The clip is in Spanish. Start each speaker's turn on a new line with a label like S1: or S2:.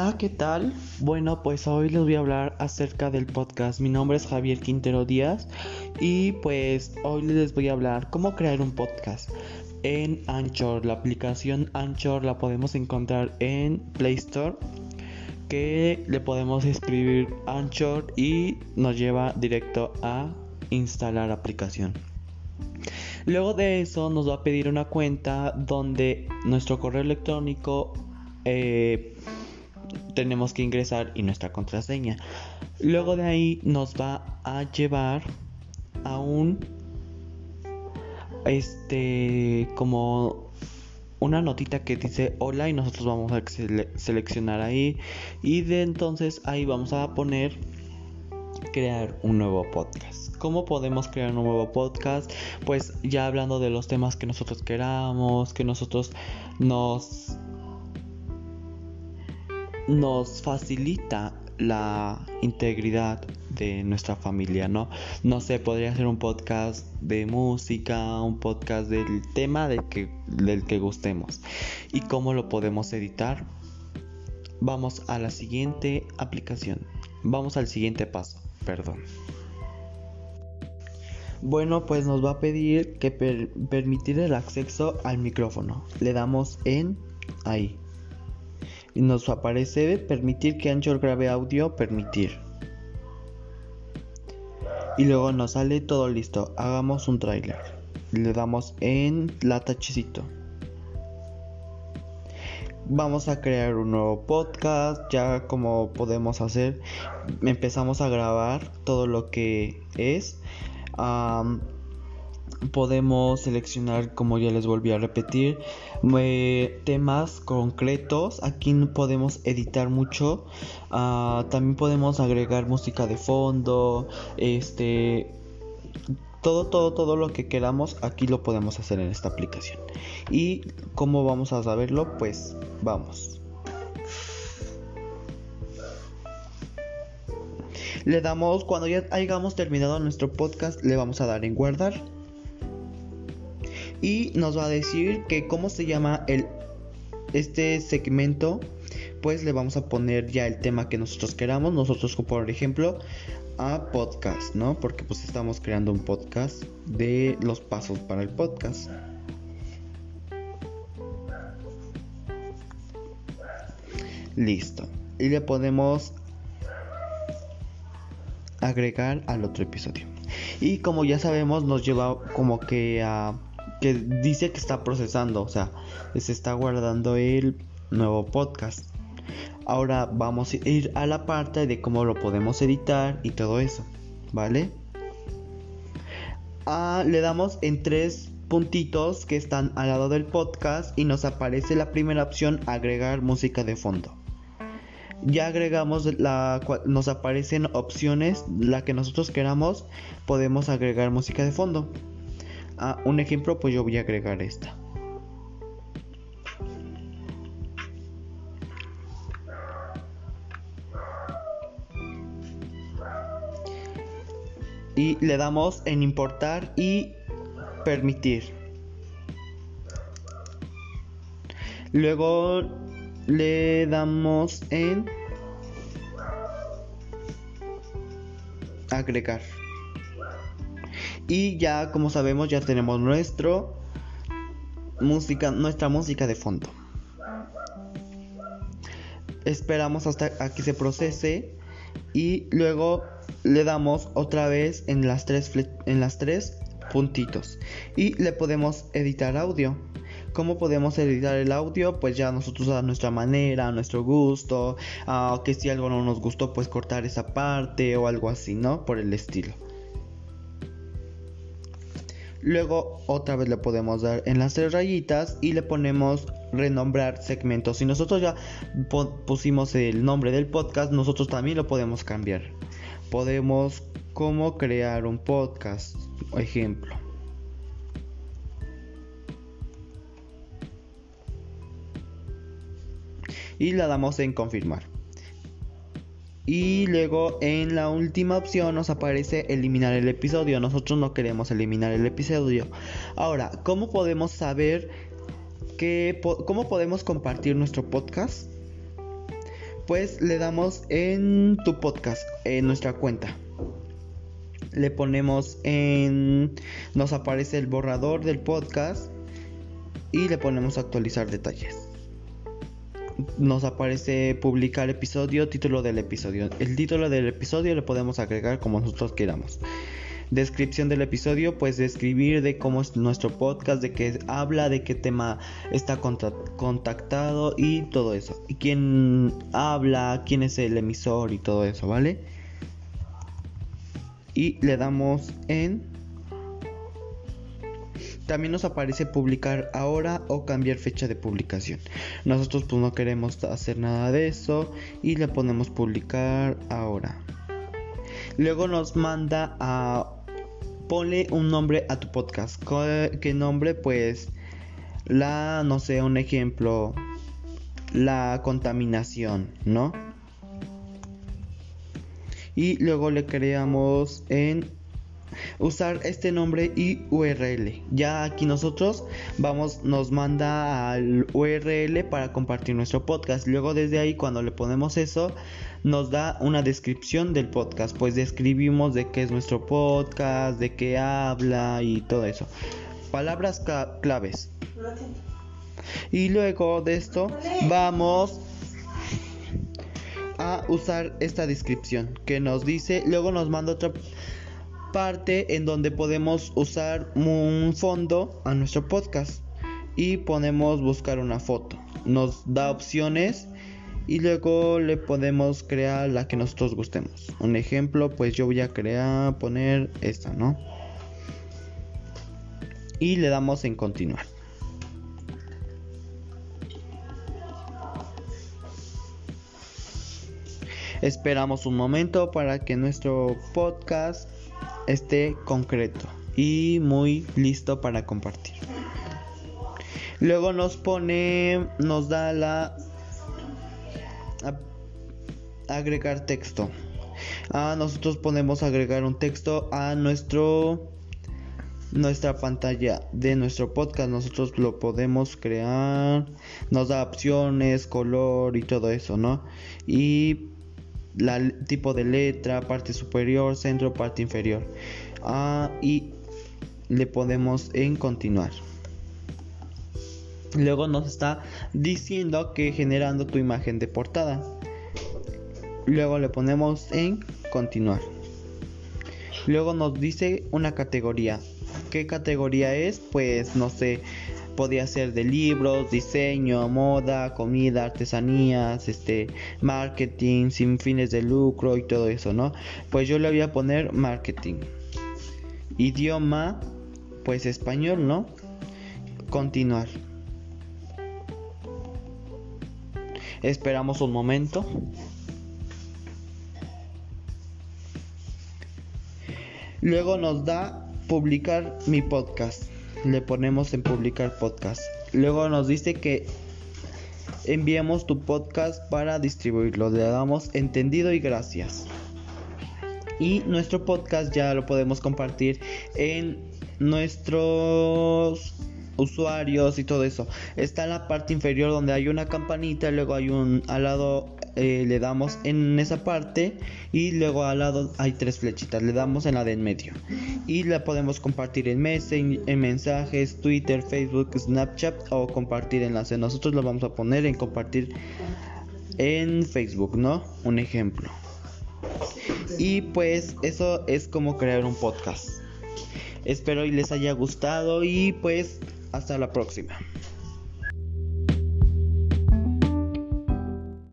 S1: Hola, ¿qué tal? Bueno, pues hoy les voy a hablar acerca del podcast. Mi nombre es Javier Quintero Díaz y pues hoy les voy a hablar cómo crear un podcast en Anchor. La aplicación Anchor la podemos encontrar en Play Store que le podemos escribir Anchor y nos lleva directo a instalar aplicación. Luego de eso nos va a pedir una cuenta donde nuestro correo electrónico eh, tenemos que ingresar y nuestra contraseña. Luego de ahí nos va a llevar a un este como una notita que dice hola y nosotros vamos a seleccionar ahí y de entonces ahí vamos a poner crear un nuevo podcast. ¿Cómo podemos crear un nuevo podcast? Pues ya hablando de los temas que nosotros queramos, que nosotros nos nos facilita la integridad de nuestra familia, ¿no? No sé, podría ser un podcast de música, un podcast del tema del que, del que gustemos. ¿Y cómo lo podemos editar? Vamos a la siguiente aplicación. Vamos al siguiente paso, perdón. Bueno, pues nos va a pedir que permitir el acceso al micrófono. Le damos en ahí nos aparece permitir que Anchor grabe audio, permitir. Y luego nos sale todo listo. Hagamos un tráiler. Le damos en la tachecito. Vamos a crear un nuevo podcast. Ya como podemos hacer, empezamos a grabar todo lo que es podemos seleccionar como ya les volví a repetir eh, temas concretos. Aquí podemos editar mucho. Ah, también podemos agregar música de fondo este todo todo todo lo que queramos aquí lo podemos hacer en esta aplicación. Y cómo vamos a saberlo pues vamos. Le damos cuando ya hayamos terminado nuestro podcast le vamos a dar en guardar y nos va a decir que cómo se llama el este segmento pues le vamos a poner ya el tema que nosotros queramos nosotros por ejemplo a podcast no porque pues estamos creando un podcast de los pasos para el podcast. Listo. Y le podemos agregar al otro episodio. Y como ya sabemos nos lleva como que a que dice que está procesando, o sea, se está guardando el nuevo podcast. Ahora vamos a ir a la parte de cómo lo podemos editar y todo eso, ¿vale? Ah, le damos en tres puntitos que están al lado del podcast y nos aparece la primera opción agregar música de fondo. Ya agregamos la nos aparecen opciones, la que nosotros queramos, podemos agregar música de fondo un ejemplo, pues yo voy a agregar esta. Y le damos en importar y permitir. Luego le damos en agregar. Y ya como sabemos ya tenemos nuestro música, nuestra música de fondo. Esperamos hasta que se procese y luego le damos otra vez en las tres en las tres puntitos y le podemos editar audio. ¿Cómo podemos editar el audio? Pues ya nosotros a nuestra manera, a nuestro gusto, que si algo no nos gustó, pues cortar esa parte o algo así, ¿no? Por el estilo. Luego otra vez le podemos dar en las tres rayitas y le ponemos renombrar segmentos. Si nosotros ya pusimos el nombre del podcast, nosotros también lo podemos cambiar. Podemos cómo crear un podcast, ejemplo. Y le damos en confirmar. Y luego en la última opción nos aparece eliminar el episodio. Nosotros no queremos eliminar el episodio. Ahora, ¿cómo podemos saber que, cómo podemos compartir nuestro podcast? pues le damos en tu podcast, en nuestra cuenta. Le ponemos en... Nos aparece el borrador del podcast y le ponemos actualizar detalles. Nos aparece publicar episodio, título del episodio. El título del episodio le podemos agregar como nosotros queramos. Descripción del episodio, pues describir de cómo es nuestro podcast, de qué habla, de qué tema está contactado y todo eso. Y quién habla, quién es el emisor y todo eso, ¿vale? Y le damos en... También nos aparece publicar ahora o cambiar fecha de publicación. Nosotros pues no queremos hacer nada de eso y le ponemos publicar ahora. Luego nos manda a ponle un nombre a tu podcast. ¿Qué nombre? Pues la, no sé, un ejemplo, la contaminación, ¿no? Y luego le creamos en usar este nombre y URL. Ya aquí nosotros vamos, nos manda al URL para compartir nuestro podcast. Luego desde ahí cuando le ponemos eso, nos da una descripción del podcast. Pues describimos de qué es nuestro podcast, de qué habla y todo eso. Palabras claves. Y luego de esto vamos a usar esta descripción que nos dice, luego nos manda otra parte en donde podemos usar un fondo a nuestro podcast y ponemos buscar una foto. Nos da opciones y luego le podemos crear la que nosotros gustemos. Un ejemplo, pues yo voy a crear, poner esta, ¿no? Y le damos en continuar. Esperamos un momento para que nuestro podcast esté concreto y muy listo para compartir. Luego nos pone, nos da la agregar texto. A nosotros podemos agregar un texto a nuestro nuestra pantalla de nuestro podcast. Nosotros lo podemos crear. Nos da opciones, color y todo eso, ¿no? Y la tipo de letra, parte superior, centro, parte inferior. Ah, y le podemos en continuar. Luego nos está diciendo que generando tu imagen de portada. Luego le ponemos en continuar. Luego nos dice una categoría. ¿Qué categoría es? Pues no sé, podía ser de libros, diseño, moda, comida, artesanías, este, marketing, sin fines de lucro y todo eso, ¿no? Pues yo le voy a poner marketing. Idioma, pues español, ¿no? Continuar. Esperamos un momento. Luego nos da publicar mi podcast le ponemos en publicar podcast. Luego nos dice que enviamos tu podcast para distribuirlo. Le damos entendido y gracias. Y nuestro podcast ya lo podemos compartir en nuestros usuarios y todo eso. Está en la parte inferior donde hay una campanita, luego hay un al lado eh, le damos en esa parte y luego al lado hay tres flechitas, le damos en la de en medio y la podemos compartir en, en mensajes, Twitter, Facebook, Snapchat o compartir enlace. Nosotros lo vamos a poner en compartir en Facebook, ¿no? Un ejemplo. Y pues eso es como crear un podcast. Espero y les haya gustado y pues hasta la próxima.